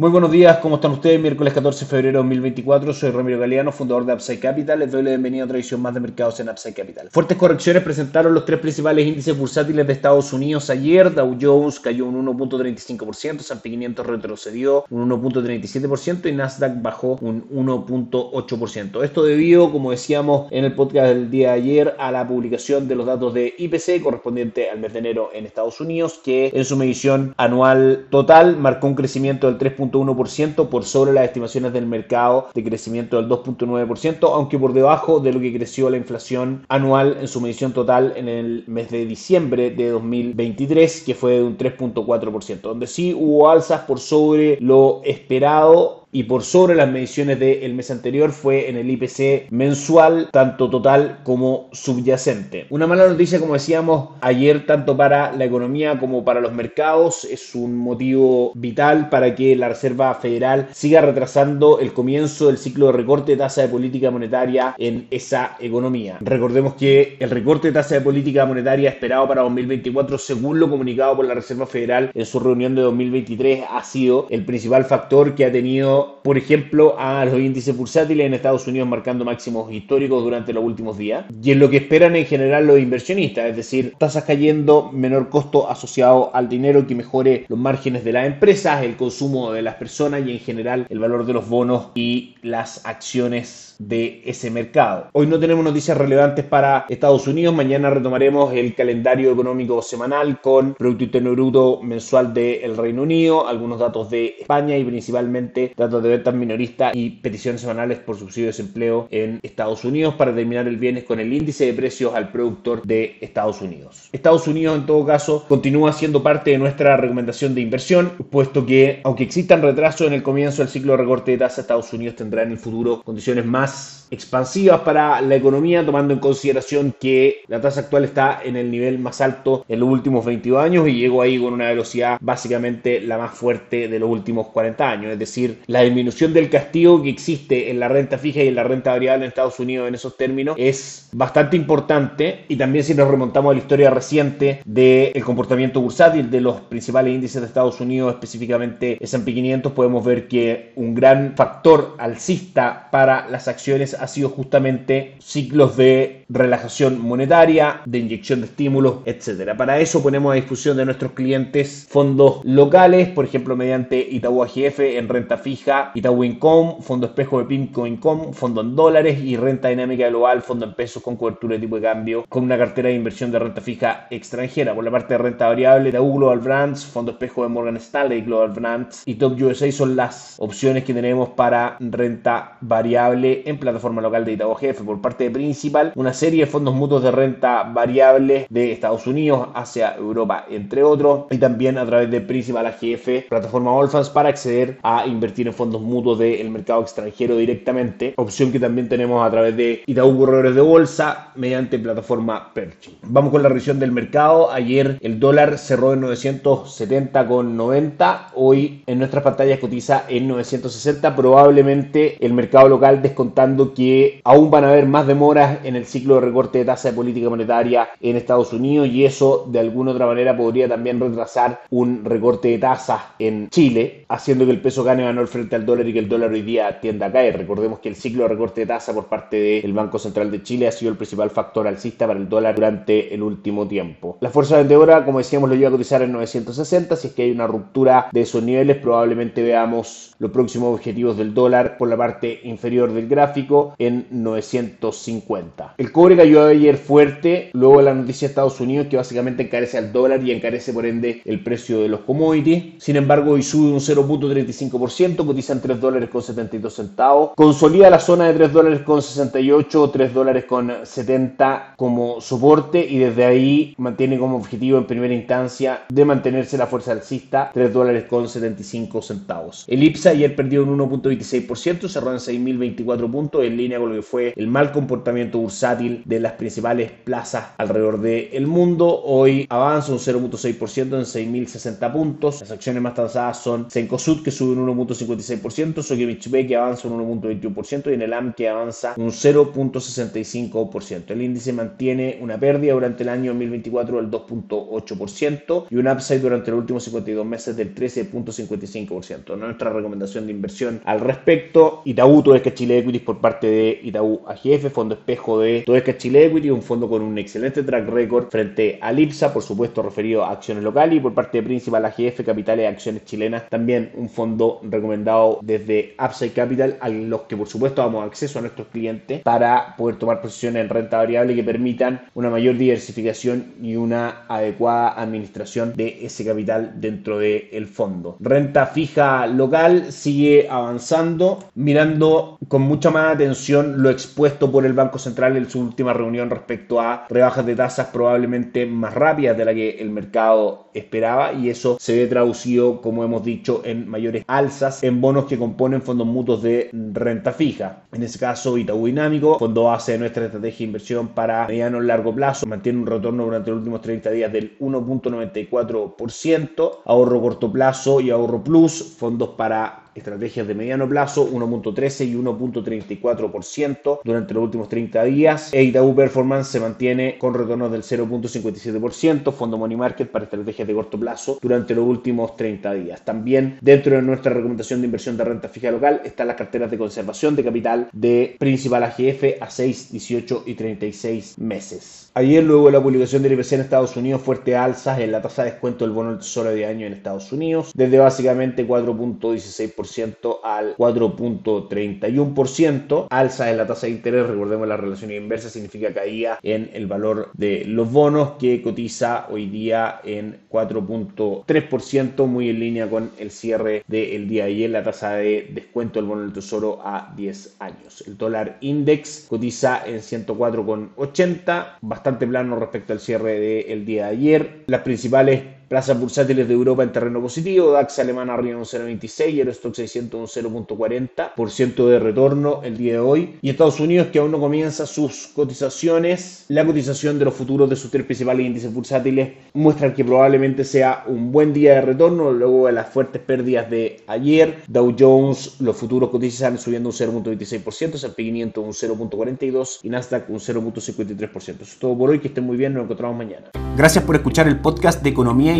Muy buenos días, ¿cómo están ustedes? Miércoles 14 de febrero de 2024, soy Ramiro Galeano, fundador de Upside Capital. Les doy la bienvenida a otra edición más de mercados en Upside Capital. Fuertes correcciones presentaron los tres principales índices bursátiles de Estados Unidos ayer. Dow Jones cayó un 1.35%, S&P 500 retrocedió un 1.37% y Nasdaq bajó un 1.8%. Esto debido, como decíamos en el podcast del día de ayer, a la publicación de los datos de IPC correspondiente al mes de enero en Estados Unidos, que en su medición anual total marcó un crecimiento del 3 1% por sobre las estimaciones del mercado de crecimiento del 2.9%, aunque por debajo de lo que creció la inflación anual en su medición total en el mes de diciembre de 2023, que fue de un 3.4%, donde sí hubo alzas por sobre lo esperado y por sobre las mediciones del mes anterior fue en el IPC mensual, tanto total como subyacente. Una mala noticia, como decíamos ayer, tanto para la economía como para los mercados, es un motivo vital para que la Reserva Federal siga retrasando el comienzo del ciclo de recorte de tasa de política monetaria en esa economía. Recordemos que el recorte de tasa de política monetaria esperado para 2024, según lo comunicado por la Reserva Federal en su reunión de 2023, ha sido el principal factor que ha tenido por ejemplo, a los índices bursátiles en Estados Unidos marcando máximos históricos durante los últimos días. Y es lo que esperan en general los inversionistas, es decir, tasas cayendo, menor costo asociado al dinero que mejore los márgenes de las empresas, el consumo de las personas y en general el valor de los bonos y las acciones de ese mercado. Hoy no tenemos noticias relevantes para Estados Unidos, mañana retomaremos el calendario económico semanal con Producto Interno Bruto mensual del Reino Unido, algunos datos de España y principalmente datos de ventas minoristas y peticiones semanales por subsidio de desempleo en Estados Unidos para terminar el viernes con el índice de precios al productor de Estados Unidos. Estados Unidos en todo caso continúa siendo parte de nuestra recomendación de inversión, puesto que aunque existan retrasos en el comienzo del ciclo de recorte de tasa, Estados Unidos tendrá en el futuro condiciones más expansivas para la economía, tomando en consideración que la tasa actual está en el nivel más alto en los últimos 22 años y llegó ahí con una velocidad básicamente la más fuerte de los últimos 40 años. Es decir, la disminución del castigo que existe en la renta fija y en la renta variable en Estados Unidos en esos términos es bastante importante y también si nos remontamos a la historia reciente del comportamiento bursátil de los principales índices de Estados Unidos, específicamente S&P 500, podemos ver que un gran factor alcista para las acciones ha sido justamente ciclos de relajación monetaria, de inyección de estímulos, etcétera. Para eso ponemos a discusión de nuestros clientes fondos locales, por ejemplo, mediante Itaú AGF en renta fija, Itaú Income, fondo espejo de PIMCO Income, fondo en dólares y renta dinámica global, fondo en pesos con cobertura de tipo de cambio, con una cartera de inversión de renta fija extranjera. Por la parte de renta variable, Itaú Global Brands, fondo espejo de Morgan Stanley Global Brands y Top USA son las opciones que tenemos para renta variable en plataforma local de Itaú GF por parte de Principal, una serie de fondos mutuos de renta variable de Estados Unidos hacia Europa, entre otros, y también a través de Principal AGF, plataforma Allfans, para acceder a invertir en fondos mutuos del mercado extranjero directamente, opción que también tenemos a través de Itaú Corredores de Bolsa mediante plataforma Perchi. Vamos con la revisión del mercado. Ayer el dólar cerró en 970,90, hoy en nuestras pantallas cotiza en 960, probablemente el mercado local descontando que aún van a haber más demoras en el ciclo de recorte de tasa de política monetaria en Estados Unidos y eso de alguna otra manera podría también retrasar un recorte de tasas en Chile, haciendo que el peso gane valor frente al dólar y que el dólar hoy día tienda a caer. Recordemos que el ciclo de recorte de tasa por parte del Banco Central de Chile ha sido el principal factor alcista para el dólar durante el último tiempo. La fuerza vendedora, como decíamos, lo iba a cotizar en 960. Si es que hay una ruptura de esos niveles, probablemente veamos los próximos objetivos del dólar por la parte inferior del gráfico en 950. El cobre cayó ayer fuerte, luego la noticia de Estados Unidos que básicamente encarece al dólar y encarece por ende el precio de los commodities. Sin embargo, hoy sube un 0.35%, cotiza en 3 dólares con 72 centavos. Consolida la zona de 3 dólares con 68, 3 dólares con 70 como soporte y desde ahí mantiene como objetivo en primera instancia de mantenerse la fuerza alcista 3 dólares con 75 centavos. El IPSA ayer perdió un 1.26%, cerró en 6.024 puntos en línea con lo que fue el mal comportamiento bursátil de las principales plazas alrededor del mundo. Hoy avanza un 0.6% en 6.060 puntos. Las acciones más tasadas son Cencosud que sube un 1.53% 1.56%, Sokimich que avanza un 1.21% y en el AM que avanza un 0.65%. El índice mantiene una pérdida durante el año 2024 del 2.8% y un upside durante los últimos 52 meses del 13.55%. Nuestra recomendación de inversión al respecto, Itaú Toesca Chile Equities por parte de Itaú AGF, fondo espejo de Toesca Chile Equity, un fondo con un excelente track record frente a Lipsa, por supuesto referido a acciones locales y por parte de Principal AGF Capitales Acciones Chilenas, también un fondo recomendado desde Upside Capital a los que por supuesto damos acceso a nuestros clientes para poder tomar posiciones en renta variable que permitan una mayor diversificación y una adecuada administración de ese capital dentro del fondo. Renta fija local sigue avanzando, mirando con mucha más atención lo expuesto por el Banco Central en su última reunión respecto a rebajas de tasas probablemente más rápidas de la que el mercado esperaba y eso se ve traducido, como hemos dicho, en mayores alzas en bonos que componen fondos mutuos de renta fija. En ese caso, Itaú Dinámico, fondo base de nuestra estrategia de inversión para mediano y largo plazo, mantiene un retorno durante los últimos 30 días del 1.94%, ahorro corto plazo y ahorro plus, fondos para estrategias de mediano plazo 1.13 y 1.34% durante los últimos 30 días. E Itaú Performance se mantiene con retornos del 0.57%, fondo Money Market para estrategias de corto plazo durante los últimos 30 días. También dentro de nuestra recomendación de inversión de renta fija local están las carteras de conservación de capital de Principal AGF a 6, 18 y 36 meses. Ayer, luego de la publicación del IPC en Estados Unidos, fuerte alzas en la tasa de descuento del bono del tesoro de año en Estados Unidos, desde básicamente 4.16% al 4.31%. Alza en la tasa de interés, recordemos la relación inversa, significa caída en el valor de los bonos que cotiza hoy día en 4.3%, muy en línea con el cierre del día de ayer, la tasa de descuento del bono del tesoro a 10 años. El dólar index cotiza en 104,80, bastante plano respecto al cierre del día de ayer. Las principales Plazas bursátiles de Europa en terreno positivo, DAX alemán arriba un 0,26, Eurostock 600 un 0,40% de retorno el día de hoy. Y Estados Unidos que aún no comienza sus cotizaciones, la cotización de los futuros de sus tres principales índices bursátiles muestran que probablemente sea un buen día de retorno luego de las fuertes pérdidas de ayer. Dow Jones, los futuros cotizan subiendo un 0,26%, S&P 500 un 0,42% y Nasdaq un 0,53%. Eso es todo por hoy, que estén muy bien, nos encontramos mañana. Gracias por escuchar el podcast de Economía